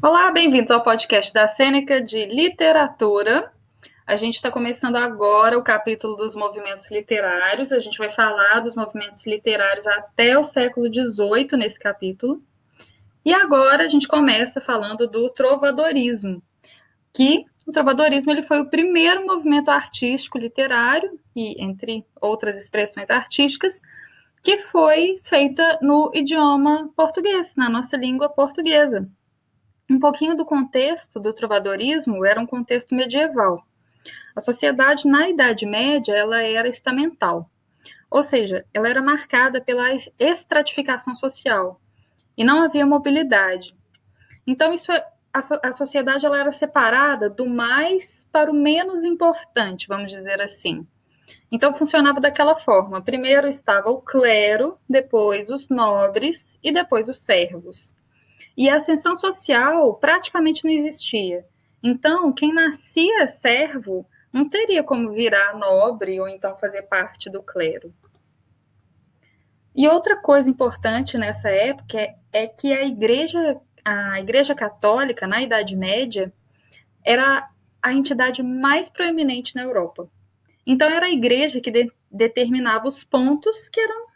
Olá, bem-vindos ao podcast da Sêneca de Literatura. A gente está começando agora o capítulo dos movimentos literários. A gente vai falar dos movimentos literários até o século XVIII nesse capítulo. E agora a gente começa falando do trovadorismo, que o trovadorismo ele foi o primeiro movimento artístico literário e entre outras expressões artísticas que foi feita no idioma português, na nossa língua portuguesa. Um pouquinho do contexto do trovadorismo era um contexto medieval. A sociedade na Idade Média ela era estamental, ou seja, ela era marcada pela estratificação social e não havia mobilidade. Então isso a, a sociedade ela era separada do mais para o menos importante, vamos dizer assim. Então funcionava daquela forma: primeiro estava o clero, depois os nobres e depois os servos. E a ascensão social praticamente não existia. Então, quem nascia servo não teria como virar nobre ou então fazer parte do clero. E outra coisa importante nessa época é, que a igreja, a igreja católica na Idade Média era a entidade mais proeminente na Europa. Então era a igreja que de, determinava os pontos que eram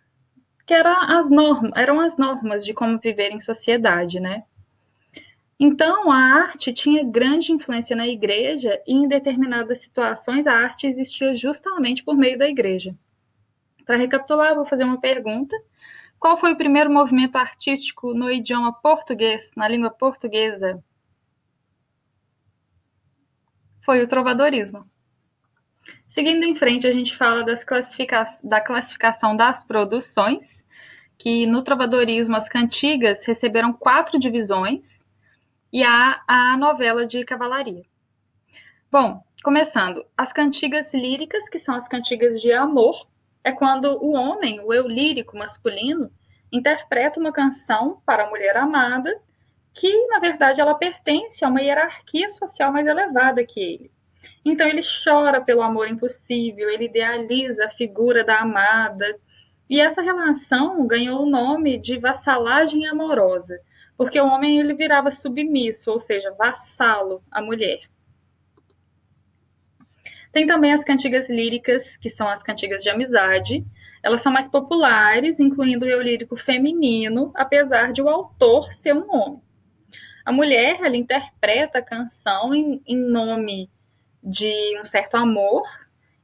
que era as normas, eram as normas de como viver em sociedade, né? Então, a arte tinha grande influência na igreja e em determinadas situações a arte existia justamente por meio da igreja. Para recapitular, vou fazer uma pergunta. Qual foi o primeiro movimento artístico no idioma português, na língua portuguesa? Foi o trovadorismo. Seguindo em frente, a gente fala classifica da classificação das produções, que no trovadorismo as cantigas receberam quatro divisões e há a novela de cavalaria. Bom, começando, as cantigas líricas, que são as cantigas de amor, é quando o homem, o eu lírico masculino, interpreta uma canção para a mulher amada, que na verdade ela pertence a uma hierarquia social mais elevada que ele. Então ele chora pelo amor impossível, ele idealiza a figura da amada. E essa relação ganhou o nome de vassalagem amorosa, porque o homem ele virava submisso, ou seja, vassalo à mulher. Tem também as cantigas líricas, que são as cantigas de amizade. Elas são mais populares, incluindo o eu lírico feminino, apesar de o autor ser um homem. A mulher, ela interpreta a canção em, em nome de um certo amor,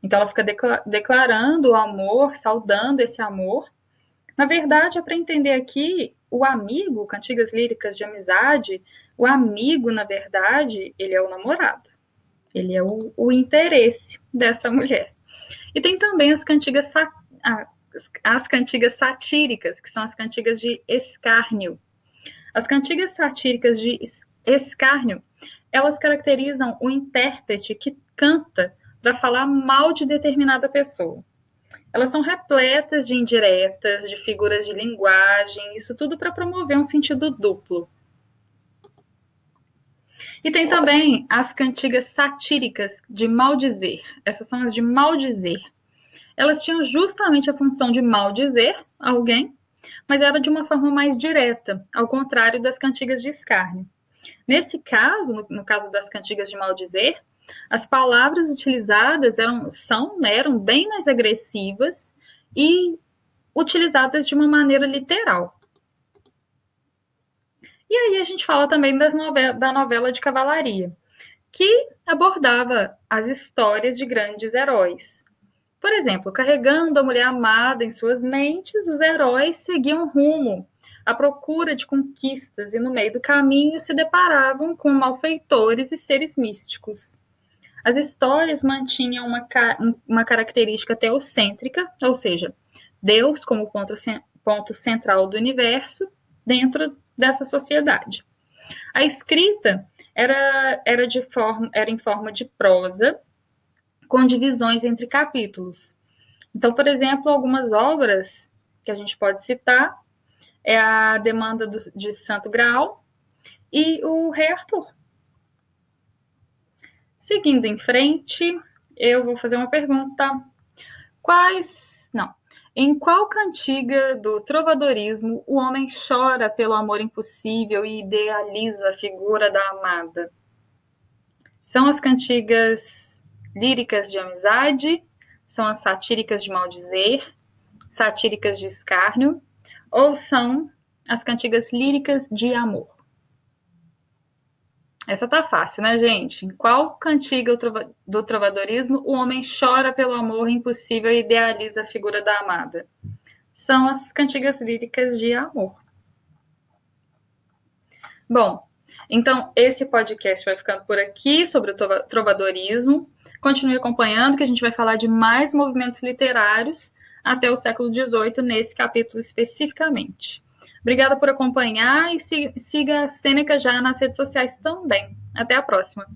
então ela fica declarando o amor, saudando esse amor. Na verdade, é para entender aqui o amigo, cantigas líricas de amizade, o amigo, na verdade, ele é o namorado. Ele é o, o interesse dessa mulher. E tem também as cantigas, as cantigas satíricas, que são as cantigas de escárnio. As cantigas satíricas de escárnio, elas caracterizam o intérprete que canta para falar mal de determinada pessoa. Elas são repletas de indiretas, de figuras de linguagem, isso tudo para promover um sentido duplo. E tem também as cantigas satíricas de maldizer. Essas são as de maldizer. Elas tinham justamente a função de maldizer alguém, mas era de uma forma mais direta, ao contrário das cantigas de escárnio. Nesse caso, no, no caso das cantigas de maldizer, as palavras utilizadas eram, são, né, eram bem mais agressivas e utilizadas de uma maneira literal. E aí a gente fala também novel da novela de cavalaria, que abordava as histórias de grandes heróis. Por exemplo, carregando a mulher amada em suas mentes, os heróis seguiam rumo à procura de conquistas e no meio do caminho se deparavam com malfeitores e seres místicos. As histórias mantinham uma, uma característica teocêntrica, ou seja, Deus como ponto, ponto central do universo dentro dessa sociedade. A escrita era, era, de forma, era em forma de prosa, com divisões entre capítulos. Então, por exemplo, algumas obras que a gente pode citar é a Demanda do, de Santo Grau e o Rei Arthur. Seguindo em frente, eu vou fazer uma pergunta. Quais. Não. Em qual cantiga do trovadorismo o homem chora pelo amor impossível e idealiza a figura da amada? São as cantigas líricas de amizade, são as satíricas de maldizer, satíricas de escárnio, ou são as cantigas líricas de amor? Essa tá fácil, né, gente? Em qual cantiga do trovadorismo o homem chora pelo amor impossível e idealiza a figura da amada? São as cantigas líricas de amor. Bom, então esse podcast vai ficando por aqui sobre o trovadorismo. Continue acompanhando que a gente vai falar de mais movimentos literários até o século XVIII nesse capítulo especificamente. Obrigada por acompanhar e siga a Sêneca já nas redes sociais também. Até a próxima!